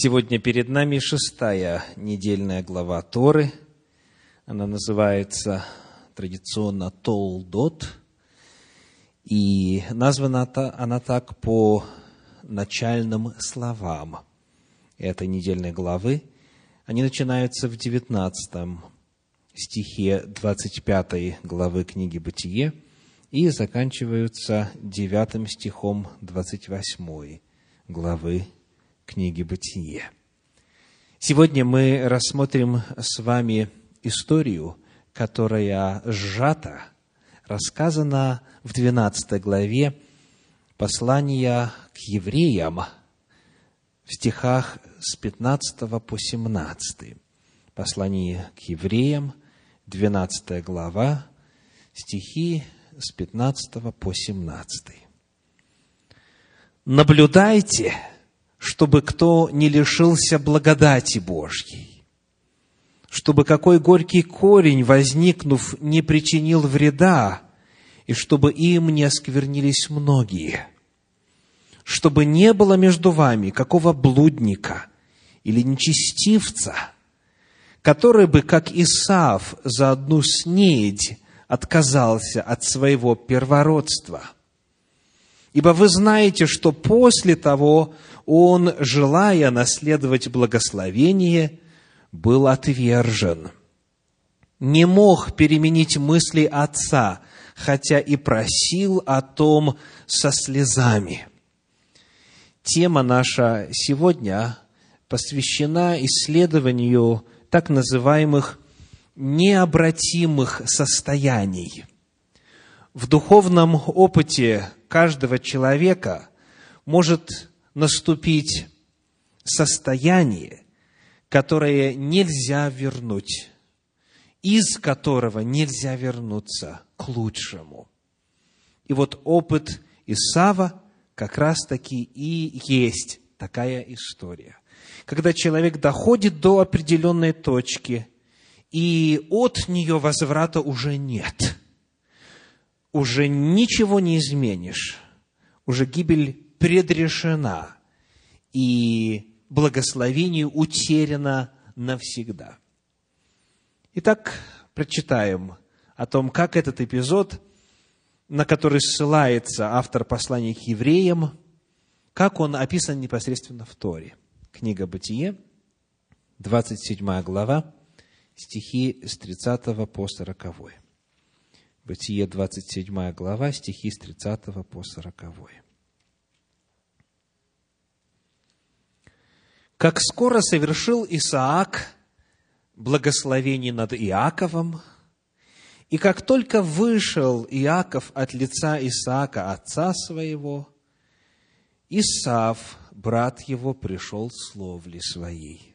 Сегодня перед нами шестая недельная глава Торы. Она называется традиционно Толдот. И названа она так по начальным словам этой недельной главы. Они начинаются в 19 стихе 25 главы книги «Бытие» и заканчиваются 9 стихом 28 главы книги «Бытие». Сегодня мы рассмотрим с вами историю, которая сжата, рассказана в 12 главе послания к евреям в стихах с 15 по 17. Послание к евреям, 12 глава, стихи с 15 по 17. «Наблюдайте, чтобы кто не лишился благодати Божьей, чтобы какой горький корень, возникнув, не причинил вреда, и чтобы им не осквернились многие, чтобы не было между вами какого блудника или нечестивца, который бы, как Исав, за одну снедь отказался от своего первородства. Ибо вы знаете, что после того он, желая наследовать благословение, был отвержен. Не мог переменить мысли отца, хотя и просил о том со слезами. Тема наша сегодня посвящена исследованию так называемых необратимых состояний. В духовном опыте каждого человека может наступить состояние, которое нельзя вернуть, из которого нельзя вернуться к лучшему. И вот опыт Исава как раз-таки и есть такая история. Когда человек доходит до определенной точки, и от нее возврата уже нет. Уже ничего не изменишь. Уже гибель предрешена, и благословение утеряно навсегда. Итак, прочитаем о том, как этот эпизод, на который ссылается автор послания к евреям, как он описан непосредственно в Торе. Книга Бытие, 27 глава, стихи с 30 по 40. Бытие, 27 глава, стихи с 30 по 40. Как скоро совершил Исаак благословение над Иаковом, и как только вышел Иаков от лица Исаака, отца своего, Исав, брат его, пришел с ловли своей.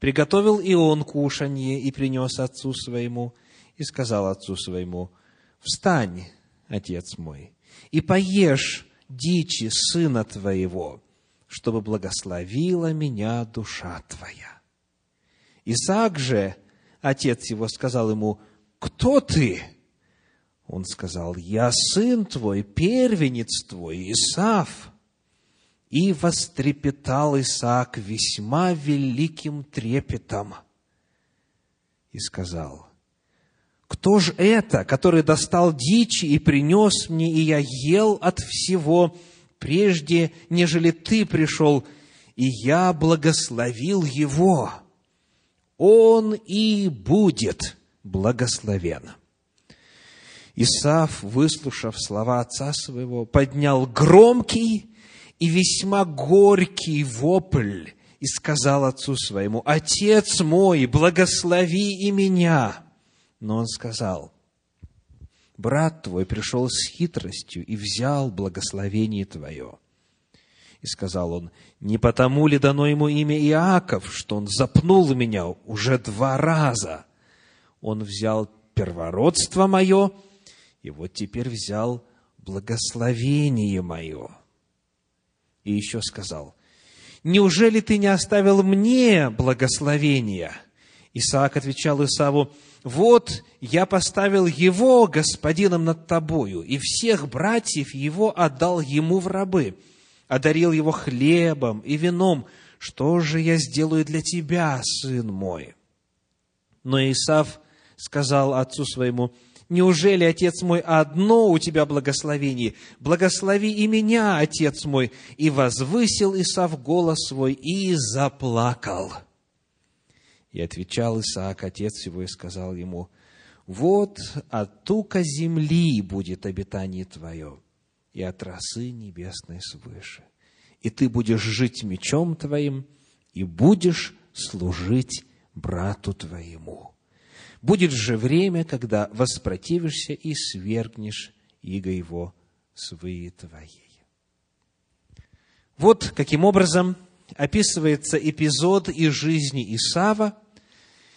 Приготовил и он кушанье и принес отцу своему, и сказал отцу своему, «Встань, отец мой, и поешь дичи сына твоего, чтобы благословила меня душа твоя. Исаак же, отец его, сказал ему, кто ты? Он сказал, я сын твой, первенец твой, Исав. И вострепетал Исаак весьма великим трепетом. И сказал, кто же это, который достал дичи и принес мне, и я ел от всего прежде, нежели ты пришел, и я благословил его. Он и будет благословен. Исаф, выслушав слова отца своего, поднял громкий и весьма горький вопль и сказал отцу своему, «Отец мой, благослови и меня!» Но он сказал, брат твой пришел с хитростью и взял благословение твое. И сказал он, не потому ли дано ему имя Иаков, что он запнул меня уже два раза? Он взял первородство мое, и вот теперь взял благословение мое. И еще сказал, неужели ты не оставил мне благословения? Исаак отвечал Исаву, вот я поставил его господином над тобою, и всех братьев его отдал ему в рабы, одарил его хлебом и вином, что же я сделаю для тебя, сын мой? Но Исав сказал отцу своему, Неужели, отец мой, одно у тебя благословение? Благослови и меня, отец мой. И возвысил Исав голос свой и заплакал. И отвечал Исаак, отец его, и сказал ему, вот от тука земли будет обитание твое, и от росы небесной свыше. И ты будешь жить мечом твоим, и будешь служить брату твоему. Будет же время, когда воспротивишься и свергнешь иго его свои твоей. Вот каким образом описывается эпизод из жизни Исава,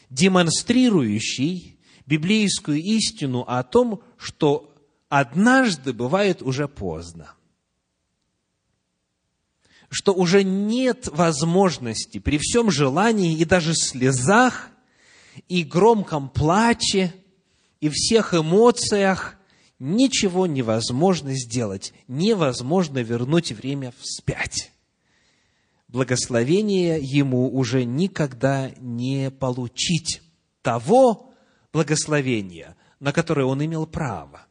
демонстрирующий библейскую истину о том, что однажды бывает уже поздно, что уже нет возможности при всем желании и даже слезах и громком плаче и всех эмоциях ничего невозможно сделать, невозможно вернуть время вспять. Благословение ему уже никогда не получить того благословения, на которое он имел право.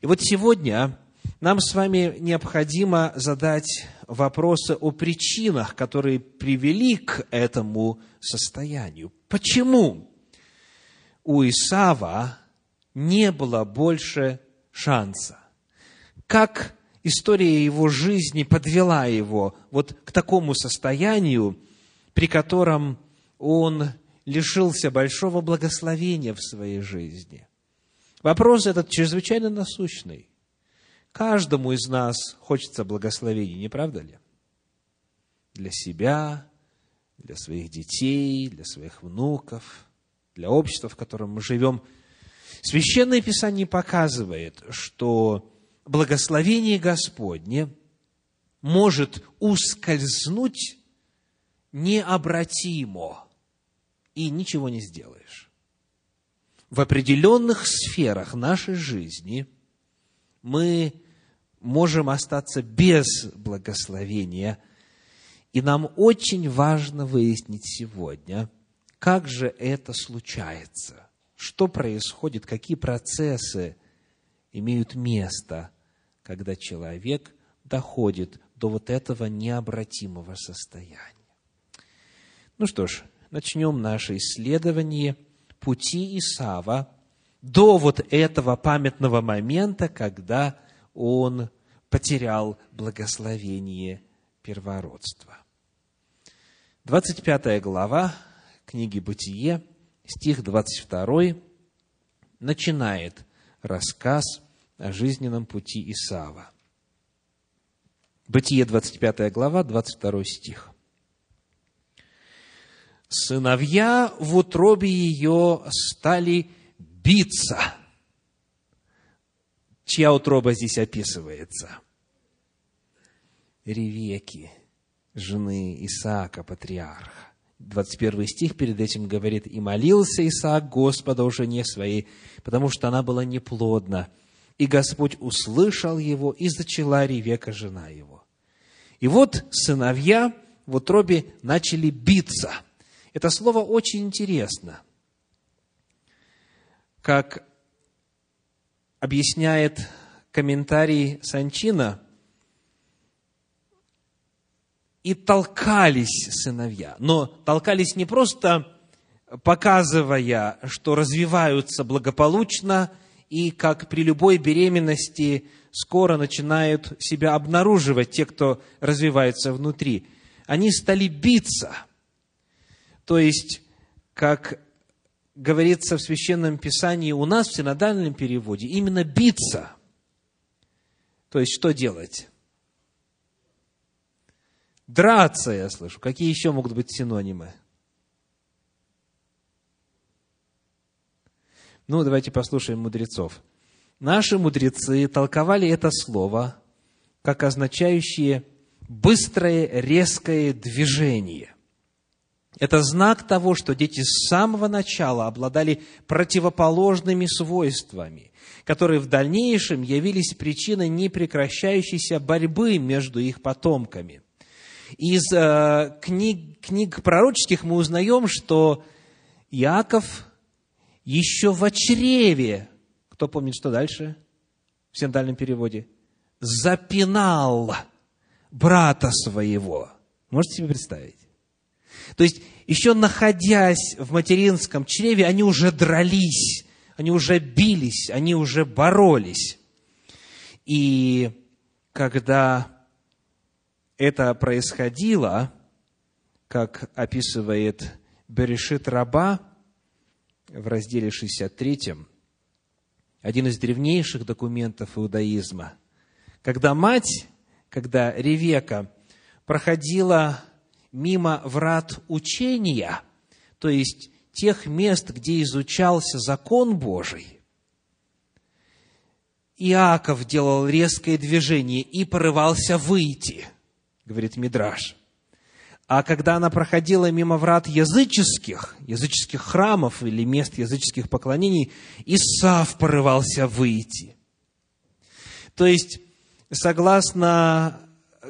И вот сегодня нам с вами необходимо задать вопросы о причинах, которые привели к этому состоянию. Почему у Исава не было больше шанса? Как история его жизни подвела его вот к такому состоянию, при котором он лишился большого благословения в своей жизни? Вопрос этот чрезвычайно насущный. Каждому из нас хочется благословения, не правда ли? Для себя, для своих детей, для своих внуков, для общества, в котором мы живем. Священное Писание показывает, что благословение Господне может ускользнуть необратимо, и ничего не сделаешь. В определенных сферах нашей жизни мы можем остаться без благословения. И нам очень важно выяснить сегодня, как же это случается, что происходит, какие процессы имеют место, когда человек доходит до вот этого необратимого состояния. Ну что ж, начнем наше исследование пути Исава до вот этого памятного момента, когда он потерял благословение первородства. 25 глава книги «Бытие», стих 22, начинает рассказ о жизненном пути Исава. Бытие, 25 глава, 22 стих. «Сыновья в утробе ее стали биться». Чья утроба здесь описывается? Ревеки, жены Исаака, патриарха. 21 стих перед этим говорит, «И молился Исаак Господа о жене своей, потому что она была неплодна. И Господь услышал его, и зачала Ревека, жена его». И вот сыновья в утробе начали биться. Это слово очень интересно. Как объясняет комментарий Санчина, и толкались сыновья. Но толкались не просто показывая, что развиваются благополучно и как при любой беременности скоро начинают себя обнаруживать те, кто развивается внутри. Они стали биться. То есть, как говорится в Священном Писании у нас в синодальном переводе, именно биться. То есть, что делать? Драться, я слышу. Какие еще могут быть синонимы? Ну, давайте послушаем мудрецов. Наши мудрецы толковали это слово как означающее быстрое, резкое движение. Это знак того, что дети с самого начала обладали противоположными свойствами, которые в дальнейшем явились причиной непрекращающейся борьбы между их потомками. Из э, книг, книг пророческих мы узнаем, что Иаков еще в чреве, кто помнит, что дальше в синодальном переводе, запинал брата своего. Можете себе представить? То есть, еще находясь в материнском чреве, они уже дрались, они уже бились, они уже боролись. И когда это происходило, как описывает Берешит Раба в разделе 63, один из древнейших документов иудаизма, когда мать, когда Ревека проходила мимо врат учения, то есть тех мест, где изучался закон Божий, Иаков делал резкое движение и порывался выйти, говорит Мидраш. А когда она проходила мимо врат языческих, языческих храмов или мест языческих поклонений, Исав порывался выйти. То есть, согласно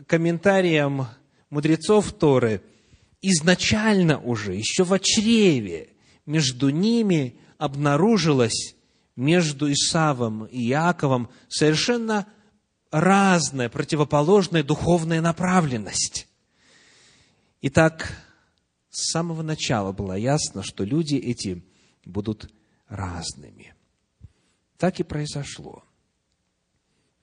комментариям мудрецов Торы, изначально уже, еще в чреве, между ними обнаружилась между Исавом и Иаковом совершенно разная, противоположная духовная направленность. Итак, с самого начала было ясно, что люди эти будут разными. Так и произошло.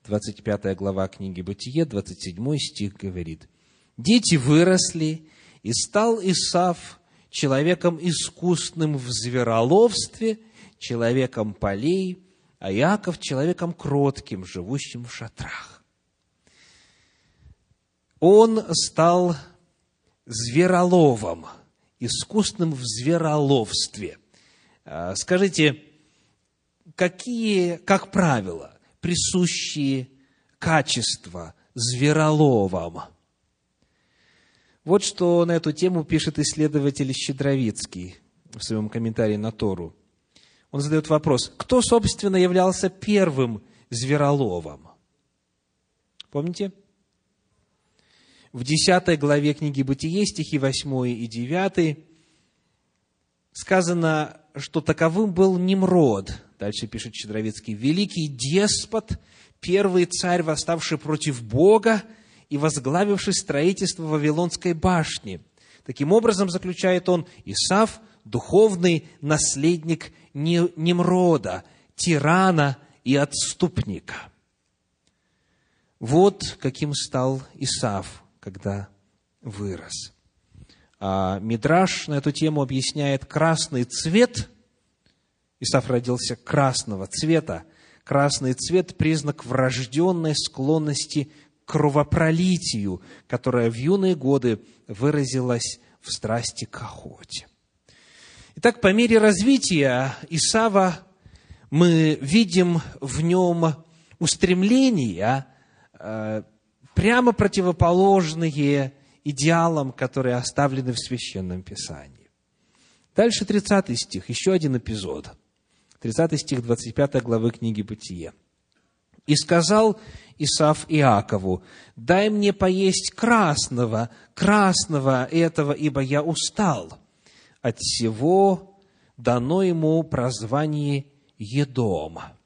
25 глава книги Бытие, 27 стих говорит, «Дети выросли, и стал Исав человеком искусным в звероловстве, человеком полей, а Иаков человеком кротким, живущим в шатрах. Он стал звероловом, искусным в звероловстве. А, скажите, какие, как правило, присущие качества звероловам? Вот что на эту тему пишет исследователь Щедровицкий в своем комментарии на Тору. Он задает вопрос, кто, собственно, являлся первым звероловом? Помните? В 10 главе книги Бытие, стихи 8 и 9, сказано, что таковым был Немрод, дальше пишет Щедровицкий, великий деспот, первый царь, восставший против Бога, и возглавивший строительство Вавилонской башни. Таким образом, заключает он, Исав – духовный наследник Немрода, тирана и отступника. Вот каким стал Исав, когда вырос. А Мидраш на эту тему объясняет красный цвет. Исав родился красного цвета. Красный цвет – признак врожденной склонности кровопролитию, которое в юные годы выразилось в страсти к охоте. Итак, по мере развития Исава мы видим в нем устремления, э, прямо противоположные идеалам, которые оставлены в Священном Писании. Дальше 30 стих, еще один эпизод. 30 стих 25 главы книги «Бытие». «И сказал Исав Иакову, дай мне поесть красного, красного этого, ибо я устал. От всего дано ему прозвание Едома.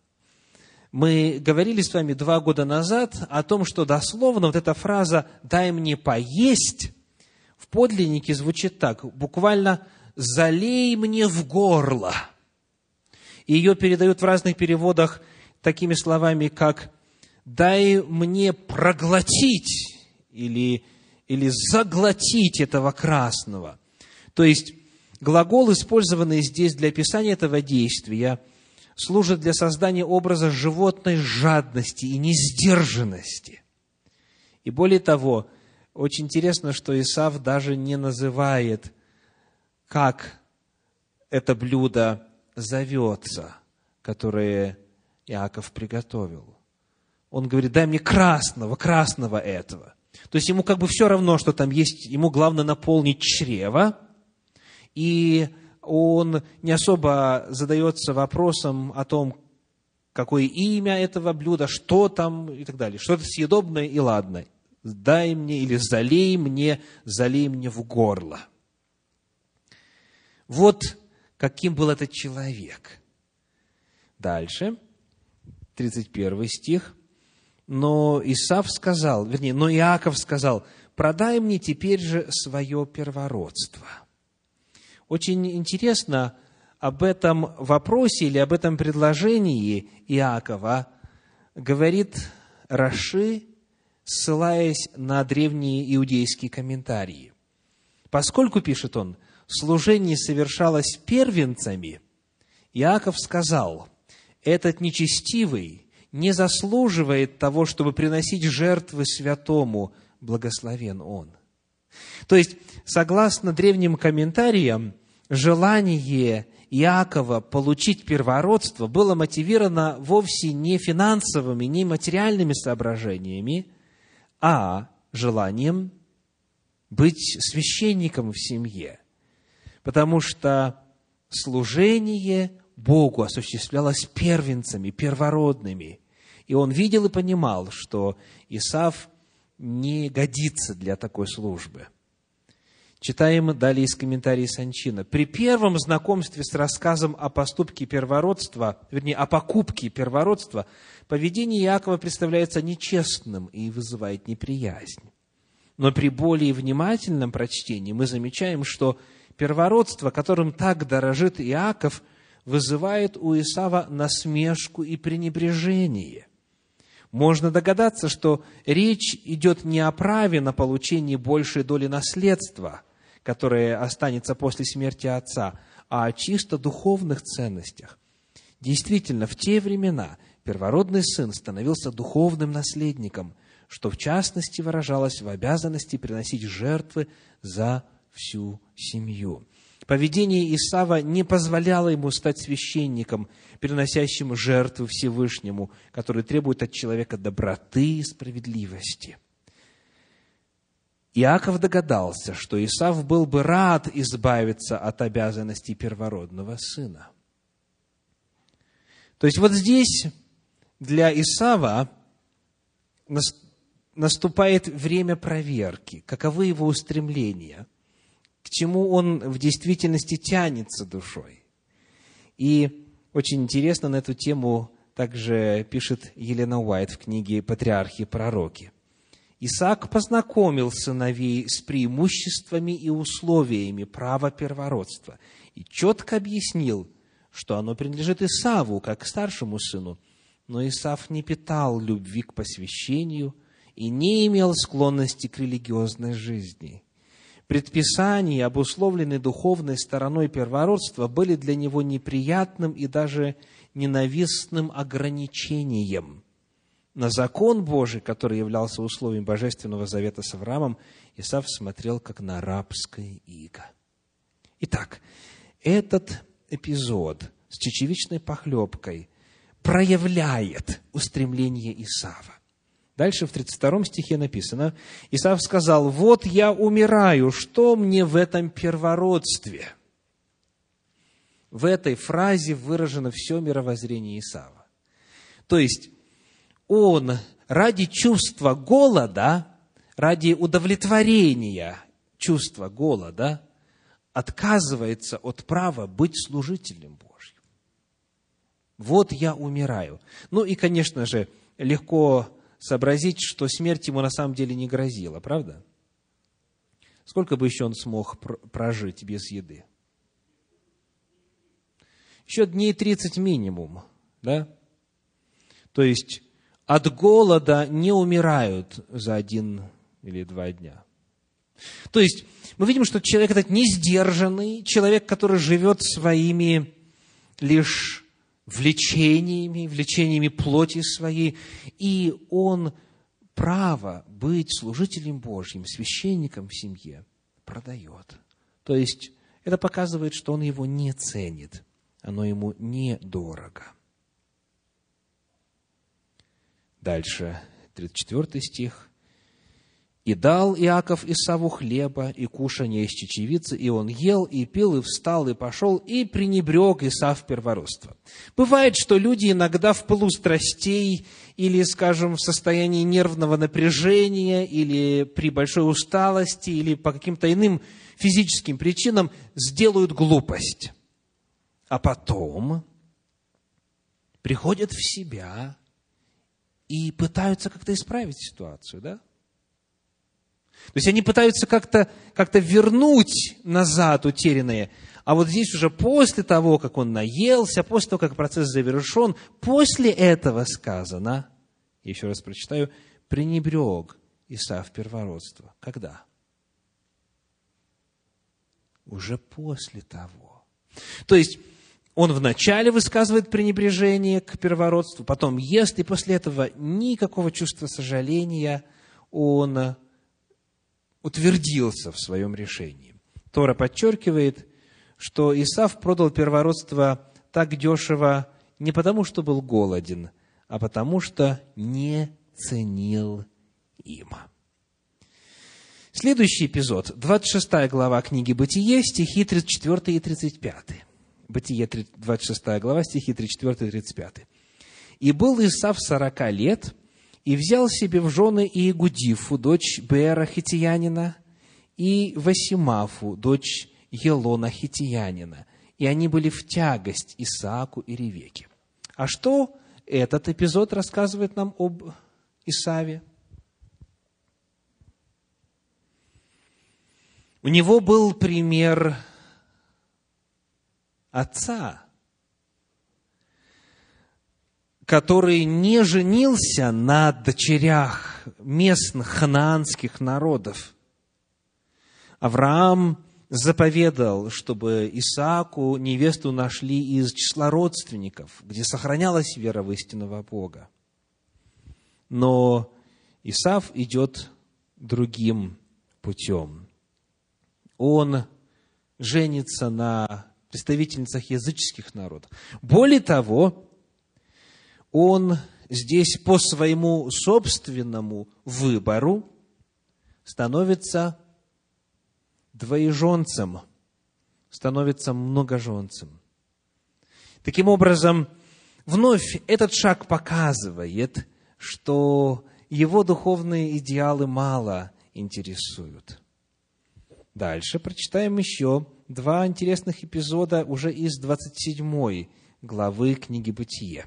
Мы говорили с вами два года назад о том, что дословно вот эта фраза «дай мне поесть» в подлиннике звучит так, буквально «залей мне в горло». Ее передают в разных переводах такими словами, как дай мне проглотить или, или заглотить этого красного. То есть, глагол, использованный здесь для описания этого действия, служит для создания образа животной жадности и несдержанности. И более того, очень интересно, что Исав даже не называет, как это блюдо зовется, которое Иаков приготовил он говорит, дай мне красного, красного этого. То есть ему как бы все равно, что там есть, ему главное наполнить чрево, и он не особо задается вопросом о том, какое имя этого блюда, что там и так далее. Что-то съедобное и ладное. дай мне или залей мне, залей мне в горло. Вот каким был этот человек. Дальше, 31 стих. Но Исав сказал, вернее, но Иаков сказал, продай мне теперь же свое первородство. Очень интересно об этом вопросе или об этом предложении Иакова говорит Раши, ссылаясь на древние иудейские комментарии. Поскольку, пишет он, служение совершалось первенцами, Иаков сказал, этот нечестивый не заслуживает того, чтобы приносить жертвы святому, благословен он. То есть, согласно древним комментариям, желание Иакова получить первородство было мотивировано вовсе не финансовыми, не материальными соображениями, а желанием быть священником в семье. Потому что служение Богу осуществлялось первенцами, первородными. И он видел и понимал, что Исав не годится для такой службы – Читаем далее из комментария Санчина. При первом знакомстве с рассказом о поступке первородства, вернее, о покупке первородства, поведение Иакова представляется нечестным и вызывает неприязнь. Но при более внимательном прочтении мы замечаем, что первородство, которым так дорожит Иаков, вызывает у Исава насмешку и пренебрежение. Можно догадаться, что речь идет не о праве на получение большей доли наследства, которое останется после смерти отца, а о чисто духовных ценностях. Действительно, в те времена первородный сын становился духовным наследником, что в частности выражалось в обязанности приносить жертвы за всю семью. Поведение Исава не позволяло ему стать священником, приносящим жертвы Всевышнему, который требует от человека доброты и справедливости – Иаков догадался, что Исав был бы рад избавиться от обязанностей первородного сына. То есть вот здесь для Исава наступает время проверки, каковы его устремления, к чему он в действительности тянется душой. И очень интересно на эту тему также пишет Елена Уайт в книге «Патриархи и пророки». Исаак познакомил сыновей с преимуществами и условиями права первородства и четко объяснил, что оно принадлежит Исаву, как старшему сыну. Но Исав не питал любви к посвящению и не имел склонности к религиозной жизни. Предписания, обусловленные духовной стороной первородства, были для него неприятным и даже ненавистным ограничением – на закон Божий, который являлся условием Божественного Завета с Авраамом, Исав смотрел как на рабское иго. Итак, этот эпизод с чечевичной похлебкой проявляет устремление Исава. Дальше в 32 стихе написано, Исав сказал, «Вот я умираю, что мне в этом первородстве?» В этой фразе выражено все мировоззрение Исава. То есть, он ради чувства голода, ради удовлетворения чувства голода, отказывается от права быть служителем Божьим. Вот я умираю. Ну и, конечно же, легко сообразить, что смерть ему на самом деле не грозила, правда? Сколько бы еще он смог прожить без еды? Еще дней 30 минимум, да? То есть от голода не умирают за один или два дня. То есть, мы видим, что человек этот не сдержанный, человек, который живет своими лишь влечениями, влечениями плоти своей, и он право быть служителем Божьим, священником в семье продает. То есть, это показывает, что он его не ценит, оно ему недорого. Дальше, 34 стих. И дал Иаков Исаву хлеба и кушанье из чечевицы, и он ел, и пил, и встал, и пошел, и пренебрег Исав первородство. Бывает, что люди иногда в пылу страстей или, скажем, в состоянии нервного напряжения, или при большой усталости, или по каким-то иным физическим причинам сделают глупость. А потом приходят в себя и пытаются как-то исправить ситуацию, да? То есть они пытаются как-то как вернуть назад утерянное. А вот здесь уже после того, как он наелся, после того, как процесс завершен, после этого сказано, еще раз прочитаю, пренебрег Исав первородство. Когда? Уже после того. То есть, он вначале высказывает пренебрежение к первородству, потом ест, и после этого никакого чувства сожаления он утвердился в своем решении. Тора подчеркивает, что Исав продал первородство так дешево не потому, что был голоден, а потому, что не ценил им. Следующий эпизод, 26 глава книги «Бытие», стихи 34 и 35. Бытие, 26 глава, стихи 34 и 35. «И был Исав сорока лет, и взял себе в жены Иегудифу, дочь Бера Хитиянина, и Васимафу, дочь Елона Хитиянина. И они были в тягость Исааку и Ревеке. А что этот эпизод рассказывает нам об Исаве? У него был пример отца, который не женился на дочерях местных ханаанских народов. Авраам заповедал, чтобы Исааку невесту нашли из числа родственников, где сохранялась вера в истинного Бога. Но Исав идет другим путем. Он женится на представительницах языческих народов. Более того, он здесь по своему собственному выбору становится двоеженцем, становится многоженцем. Таким образом, вновь этот шаг показывает, что его духовные идеалы мало интересуют. Дальше прочитаем еще два интересных эпизода уже из 27 главы книги «Бытие».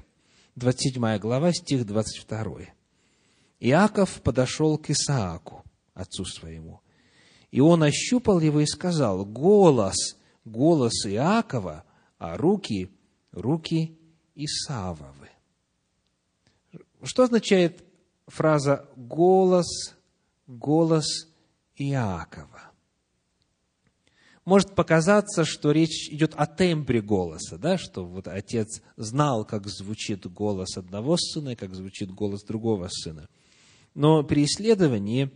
27 глава, стих 22. Иаков подошел к Исааку, отцу своему, и он ощупал его и сказал, голос, голос Иакова, а руки, руки Исавовы. Что означает фраза «голос, голос Иакова»? Может показаться, что речь идет о тембре голоса, да, что вот отец знал, как звучит голос одного сына и как звучит голос другого сына. Но при исследовании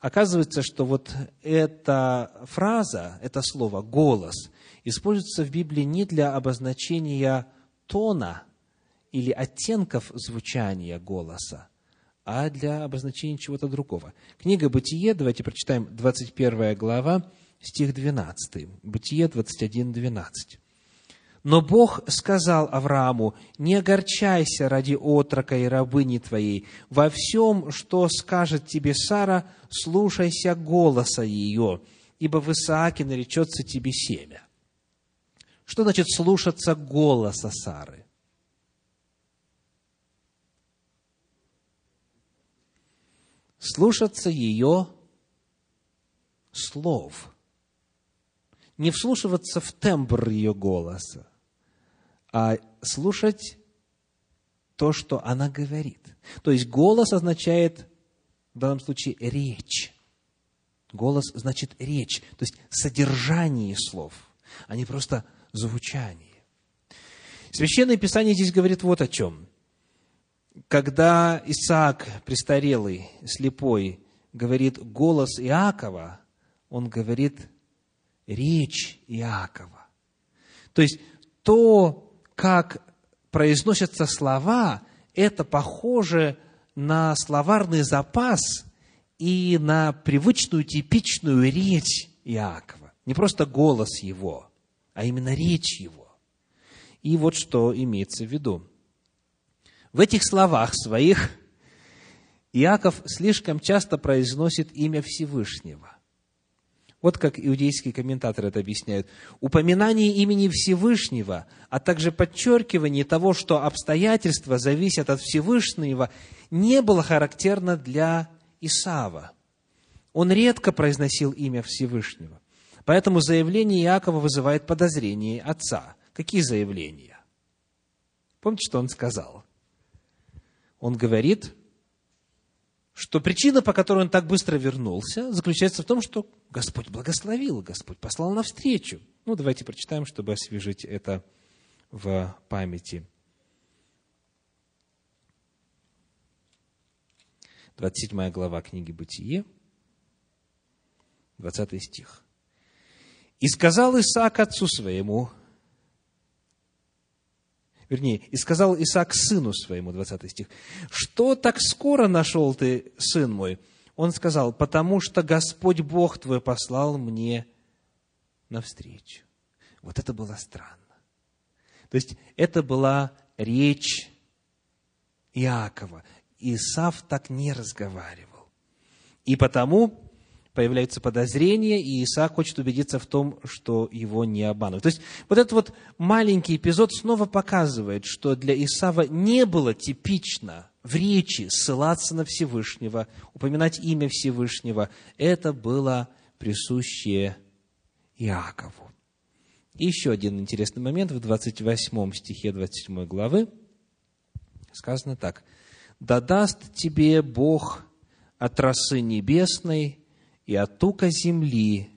оказывается, что вот эта фраза, это слово «голос» используется в Библии не для обозначения тона или оттенков звучания голоса, а для обозначения чего-то другого. Книга «Бытие», давайте прочитаем 21 глава, стих 12, Бытие 21, 12. Но Бог сказал Аврааму, не огорчайся ради отрока и рабыни твоей. Во всем, что скажет тебе Сара, слушайся голоса ее, ибо в Исааке наречется тебе семя. Что значит слушаться голоса Сары? Слушаться ее слов – не вслушиваться в тембр ее голоса, а слушать то, что она говорит. То есть голос означает в данном случае речь. Голос значит речь, то есть содержание слов, а не просто звучание. Священное Писание здесь говорит вот о чем. Когда Исаак, престарелый, слепой, говорит голос Иакова, он говорит речь Иакова. То есть то, как произносятся слова, это похоже на словарный запас и на привычную, типичную речь Иакова. Не просто голос его, а именно речь его. И вот что имеется в виду. В этих словах своих Иаков слишком часто произносит имя Всевышнего. Вот как иудейские комментаторы это объясняют. Упоминание имени Всевышнего, а также подчеркивание того, что обстоятельства зависят от Всевышнего, не было характерно для Исава. Он редко произносил имя Всевышнего. Поэтому заявление Иакова вызывает подозрение отца. Какие заявления? Помните, что он сказал? Он говорит, что причина, по которой он так быстро вернулся, заключается в том, что Господь благословил, Господь послал навстречу. Ну, давайте прочитаем, чтобы освежить это в памяти. 27 глава книги «Бытие», 20 стих. «И сказал Исаак отцу своему, вернее, и сказал Исаак сыну своему, 20 стих, что так скоро нашел ты, сын мой? Он сказал, потому что Господь Бог твой послал мне навстречу. Вот это было странно. То есть, это была речь Иакова. Исав так не разговаривал. И потому появляются подозрения, и Исаак хочет убедиться в том, что его не обманывают. То есть, вот этот вот маленький эпизод снова показывает, что для Исава не было типично в речи ссылаться на Всевышнего, упоминать имя Всевышнего. Это было присущее Иакову. И еще один интересный момент в 28 стихе 27 главы сказано так. «Да даст тебе Бог от росы небесной и от тука земли,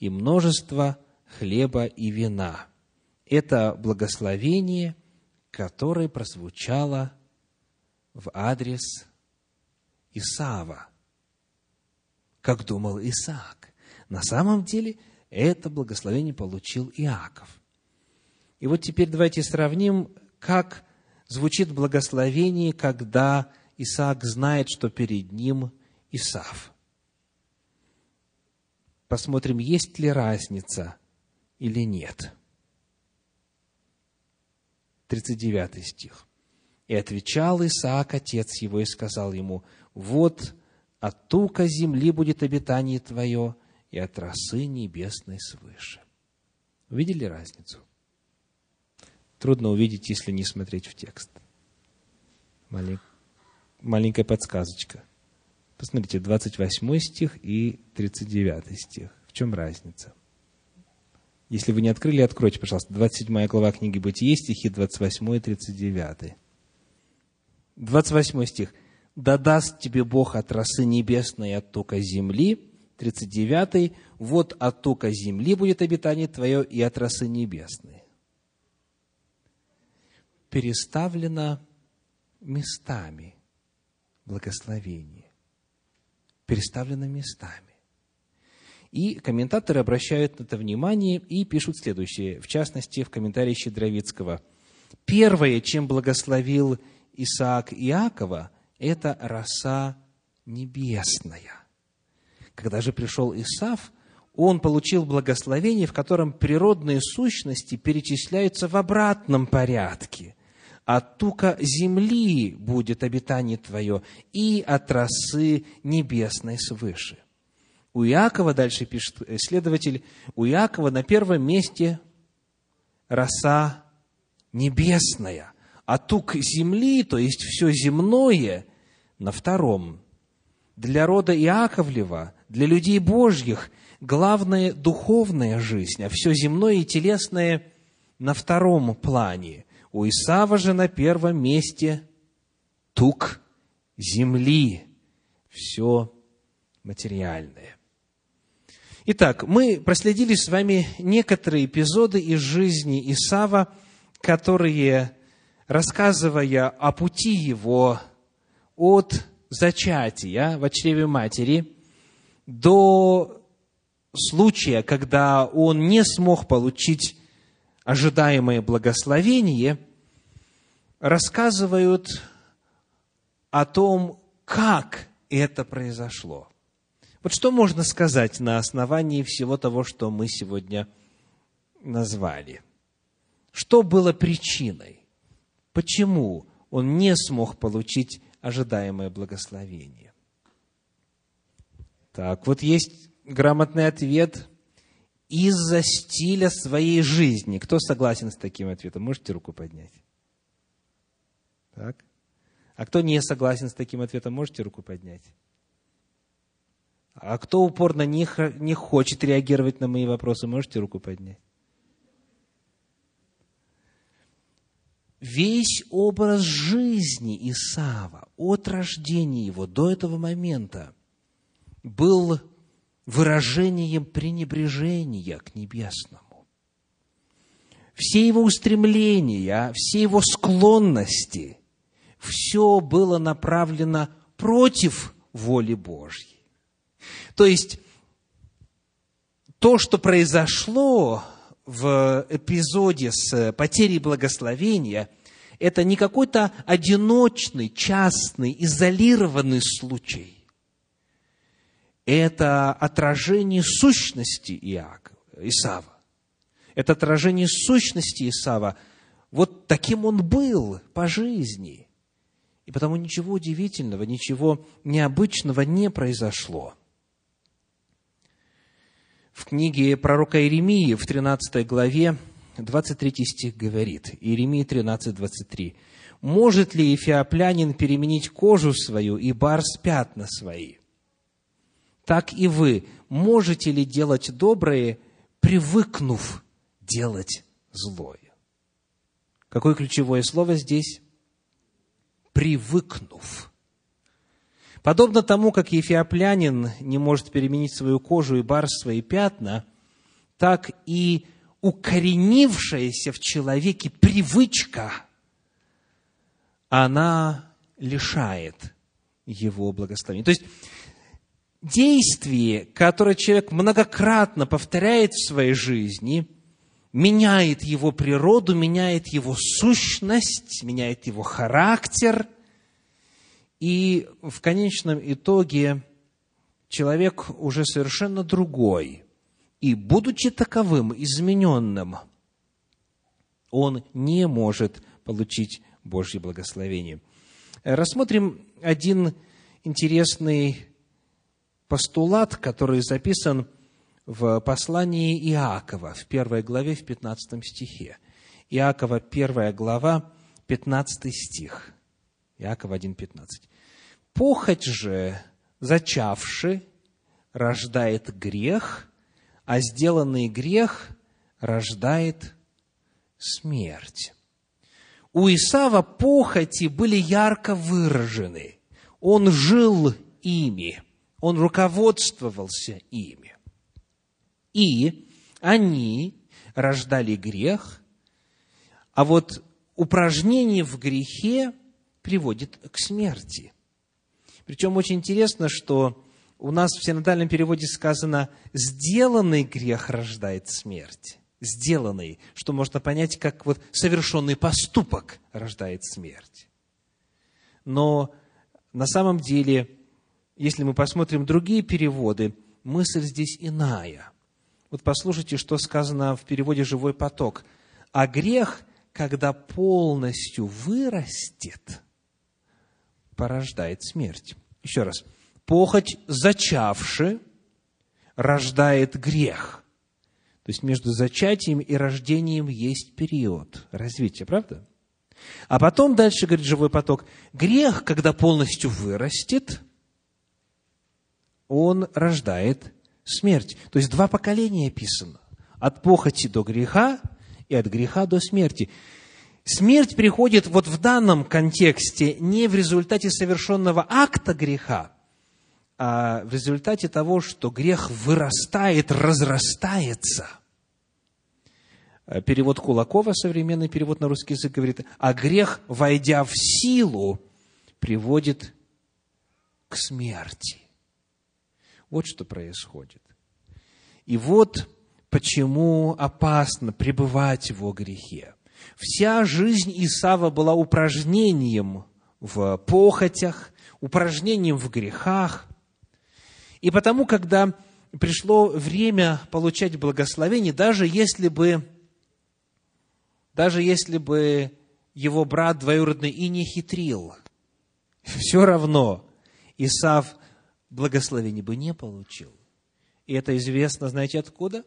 и множество хлеба и вина. Это благословение, которое прозвучало в адрес Исава, как думал Исаак. На самом деле это благословение получил Иаков. И вот теперь давайте сравним, как звучит благословение, когда Исаак знает, что перед ним Исав посмотрим, есть ли разница или нет. 39 стих. «И отвечал Исаак, отец его, и сказал ему, вот от тука земли будет обитание твое, и от росы небесной свыше». Увидели разницу? Трудно увидеть, если не смотреть в текст. Маленькая подсказочка – Посмотрите, 28 стих и 39 стих. В чем разница? Если вы не открыли, откройте, пожалуйста. 27 глава книги Бытие, стихи 28 и 39. 28 стих. «Да даст тебе Бог от росы небесной от тока земли». 39. «Вот от тока земли будет обитание твое и от росы небесной». Переставлено местами благословение переставлено местами. И комментаторы обращают на это внимание и пишут следующее, в частности, в комментарии Щедровицкого. Первое, чем благословил Исаак Иакова, это роса небесная. Когда же пришел Исав, он получил благословение, в котором природные сущности перечисляются в обратном порядке – от тука земли будет обитание твое, и от росы небесной свыше. У Иакова, дальше пишет исследователь, у Иакова на первом месте роса небесная, а тук земли, то есть все земное, на втором. Для рода Иаковлева, для людей Божьих, главная духовная жизнь, а все земное и телесное на втором плане – у Исава же на первом месте тук земли, все материальное. Итак, мы проследили с вами некоторые эпизоды из жизни Исава, которые, рассказывая о пути его от зачатия в чреве матери до случая, когда он не смог получить ожидаемое благословение, рассказывают о том, как это произошло. Вот что можно сказать на основании всего того, что мы сегодня назвали? Что было причиной? Почему он не смог получить ожидаемое благословение? Так, вот есть грамотный ответ из-за стиля своей жизни. Кто согласен с таким ответом? Можете руку поднять? Так. А кто не согласен с таким ответом, можете руку поднять? А кто упорно не, не хочет реагировать на мои вопросы, можете руку поднять? Весь образ жизни Исава от рождения его до этого момента был выражением пренебрежения к небесному. Все его устремления, все его склонности, все было направлено против воли Божьей. То есть, то, что произошло в эпизоде с потерей благословения, это не какой-то одиночный, частный, изолированный случай. Это отражение сущности Иакова, Исава. Это отражение сущности Исава. Вот таким он был по жизни. И потому ничего удивительного, ничего необычного не произошло – в книге пророка Иеремии в 13 главе 23 стих говорит, Иеремии 13, 23. «Может ли эфиоплянин переменить кожу свою и барс пятна свои? Так и вы можете ли делать доброе, привыкнув делать злое?» Какое ключевое слово здесь? «Привыкнув». Подобно тому, как ефиоплянин не может переменить свою кожу и барс свои пятна, так и укоренившаяся в человеке привычка, она лишает его благословения. То есть, действие, которое человек многократно повторяет в своей жизни, меняет его природу, меняет его сущность, меняет его характер – и в конечном итоге человек уже совершенно другой. И будучи таковым, измененным, он не может получить Божье благословение. Рассмотрим один интересный постулат, который записан в послании Иакова, в первой главе, в 15 стихе. Иакова, первая глава, 15 стих. Иакова 1,15. Похоть же, зачавши, рождает грех, а сделанный грех рождает смерть. У Исава похоти были ярко выражены. Он жил ими, он руководствовался ими. И они рождали грех, а вот упражнение в грехе приводит к смерти. Причем очень интересно, что у нас в синодальном переводе сказано «сделанный грех рождает смерть». Сделанный, что можно понять, как вот совершенный поступок рождает смерть. Но на самом деле, если мы посмотрим другие переводы, мысль здесь иная. Вот послушайте, что сказано в переводе «Живой поток». А грех, когда полностью вырастет, порождает смерть. Еще раз. Похоть, зачавши, рождает грех. То есть между зачатием и рождением есть период развития, правда? А потом дальше, говорит живой поток, грех, когда полностью вырастет, он рождает смерть. То есть два поколения описано. От похоти до греха и от греха до смерти. Смерть приходит вот в данном контексте не в результате совершенного акта греха, а в результате того, что грех вырастает, разрастается. Перевод Кулакова, современный перевод на русский язык, говорит, а грех, войдя в силу, приводит к смерти. Вот что происходит. И вот почему опасно пребывать во грехе. Вся жизнь Исава была упражнением в похотях, упражнением в грехах. И потому, когда пришло время получать благословение, даже если бы, даже если бы его брат двоюродный и не хитрил, все равно Исав благословение бы не получил. И это известно, знаете, откуда?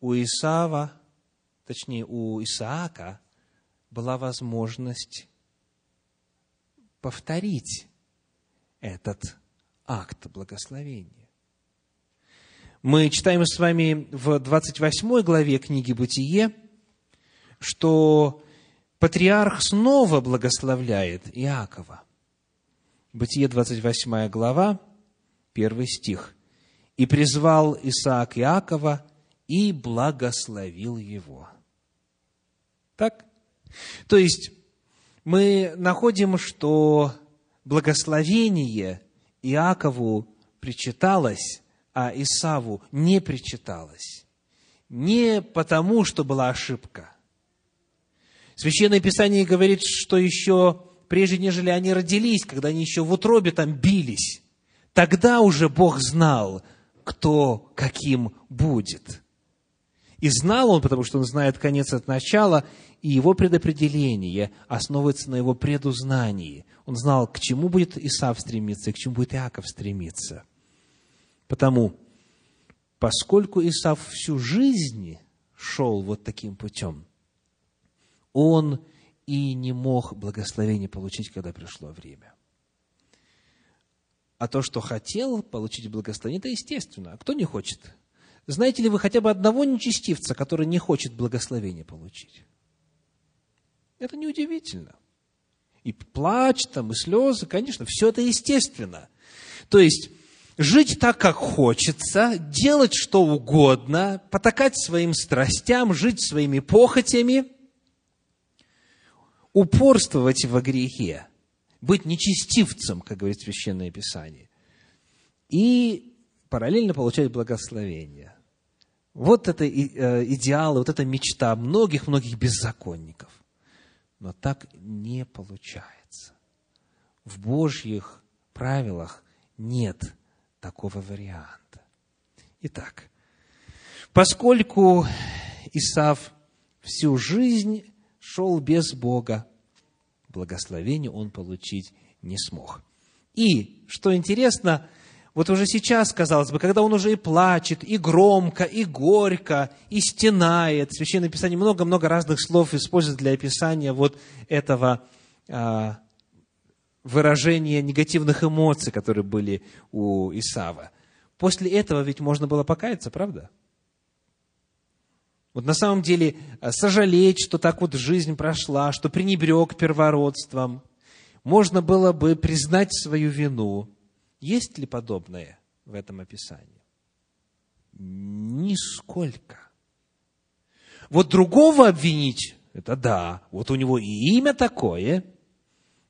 У Исава, точнее, у Исаака была возможность повторить этот акт благословения. Мы читаем с вами в 28 главе книги «Бытие», что патриарх снова благословляет Иакова. Бытие, 28 глава, первый стих. «И призвал Исаак Иакова и благословил его». Так? То есть, мы находим, что благословение Иакову причиталось, а Исаву не причиталось. Не потому, что была ошибка. Священное Писание говорит, что еще прежде нежели они родились, когда они еще в утробе там бились, тогда уже Бог знал, кто каким будет. И знал он, потому что он знает конец от начала, и его предопределение основывается на его предузнании. Он знал, к чему будет Исав стремиться и к чему будет Иаков стремиться. Потому, поскольку Исав всю жизнь шел вот таким путем, он и не мог благословение получить, когда пришло время. А то, что хотел получить благословение, это естественно. А кто не хочет? Знаете ли вы хотя бы одного нечестивца, который не хочет благословения получить? Это неудивительно. И плач там, и слезы, конечно, все это естественно. То есть, жить так, как хочется, делать что угодно, потакать своим страстям, жить своими похотями – упорствовать во грехе, быть нечестивцем, как говорит Священное Писание, и параллельно получать благословение. Вот это э, идеал, вот эта мечта многих-многих беззаконников. Но так не получается. В Божьих правилах нет такого варианта. Итак, поскольку Исав всю жизнь шел без Бога, благословения он получить не смог. И, что интересно, вот уже сейчас, казалось бы, когда он уже и плачет, и громко, и горько, и стенает, Священное Писание много-много разных слов использует для описания вот этого а, выражения негативных эмоций, которые были у Исава. После этого ведь можно было покаяться, правда? Вот на самом деле э, сожалеть, что так вот жизнь прошла, что пренебрег первородством. Можно было бы признать свою вину. Есть ли подобное в этом описании? Нисколько. Вот другого обвинить, это да, вот у него и имя такое,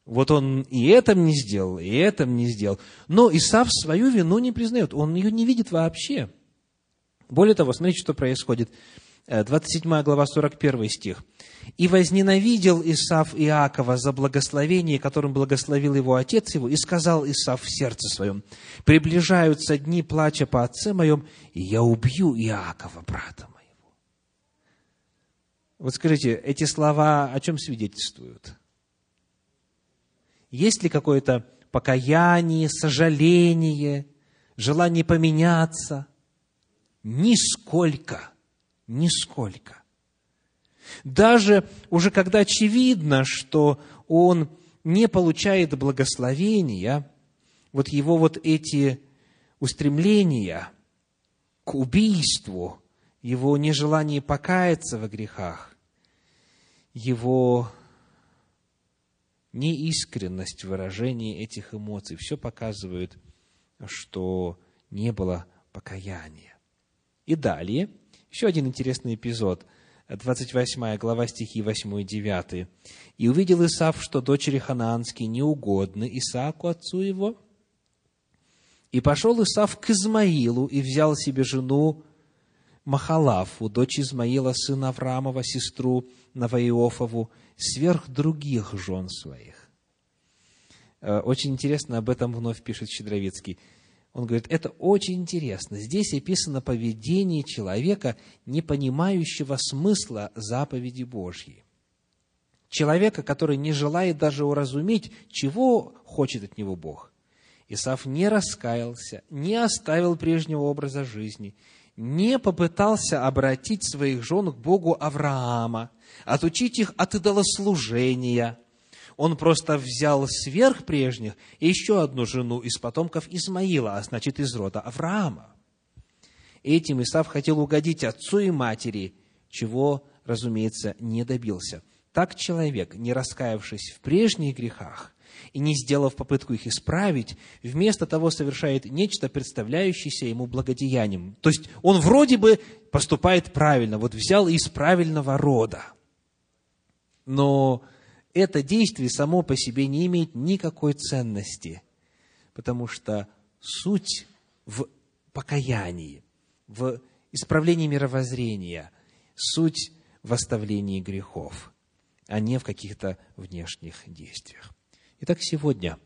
вот он и этом не сделал, и этом не сделал. Но Исав свою вину не признает, он ее не видит вообще. Более того, смотрите, что происходит. 27 э, глава, 41 стих. «И возненавидел Исав Иакова за благословение, которым благословил его отец его, и сказал Исав в сердце своем, приближаются дни плача по отце моем, и я убью Иакова, брата моего». Вот скажите, эти слова о чем свидетельствуют? Есть ли какое-то покаяние, сожаление, желание поменяться? Нисколько – Нисколько. Даже уже когда очевидно, что он не получает благословения, вот его вот эти устремления к убийству, его нежелание покаяться во грехах, его неискренность в выражении этих эмоций, все показывает, что не было покаяния. И далее – еще один интересный эпизод. 28 глава стихи 8 и 9. «И увидел Исав, что дочери ханаанские неугодны Исааку, отцу его. И пошел Исав к Измаилу и взял себе жену Махалафу, дочь Измаила, сына Авраамова, сестру Наваиофову, сверх других жен своих». Э, очень интересно об этом вновь пишет Щедровицкий. Он говорит, это очень интересно. Здесь описано поведение человека, не понимающего смысла заповеди Божьей. Человека, который не желает даже уразуметь, чего хочет от него Бог. Исаф не раскаялся, не оставил прежнего образа жизни, не попытался обратить своих жен к Богу Авраама, отучить их от идолослужения. Он просто взял сверх прежних еще одну жену из потомков Измаила, а значит, из рода Авраама. Этим Исав хотел угодить отцу и матери, чего, разумеется, не добился. Так человек, не раскаявшись в прежних грехах, и не сделав попытку их исправить, вместо того совершает нечто, представляющееся ему благодеянием. То есть он вроде бы поступает правильно, вот взял из правильного рода. Но это действие само по себе не имеет никакой ценности, потому что суть в покаянии, в исправлении мировоззрения, суть в оставлении грехов, а не в каких-то внешних действиях. Итак, сегодня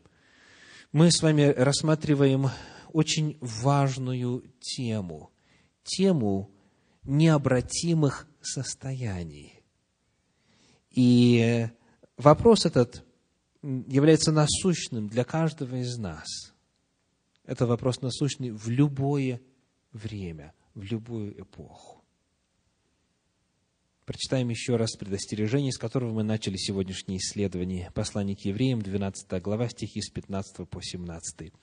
мы с вами рассматриваем очень важную тему, тему необратимых состояний. И вопрос этот является насущным для каждого из нас. Это вопрос насущный в любое время, в любую эпоху. Прочитаем еще раз предостережение, с которого мы начали сегодняшнее исследование. Послание к евреям, 12 глава, стихи с 15 по 17.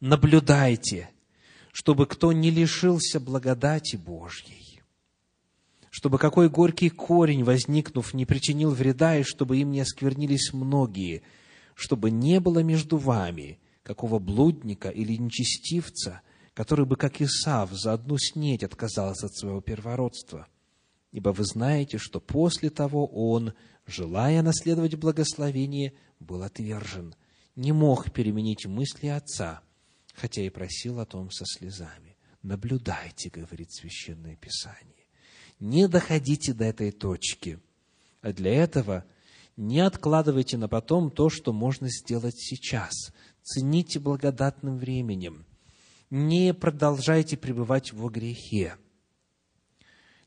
«Наблюдайте, чтобы кто не лишился благодати Божьей, чтобы какой горький корень, возникнув, не причинил вреда, и чтобы им не осквернились многие, чтобы не было между вами какого блудника или нечестивца, который бы, как Исав, за одну снеть отказался от своего первородства» ибо вы знаете, что после того он, желая наследовать благословение, был отвержен, не мог переменить мысли отца, хотя и просил о том со слезами. Наблюдайте, говорит Священное Писание. Не доходите до этой точки. А для этого не откладывайте на потом то, что можно сделать сейчас. Цените благодатным временем. Не продолжайте пребывать во грехе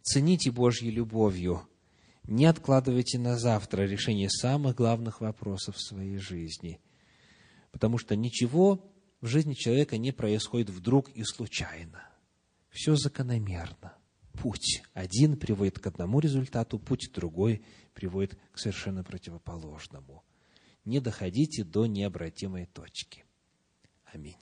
Цените Божьей любовью. Не откладывайте на завтра решение самых главных вопросов в своей жизни. Потому что ничего в жизни человека не происходит вдруг и случайно. Все закономерно. Путь один приводит к одному результату, путь другой приводит к совершенно противоположному. Не доходите до необратимой точки. Аминь.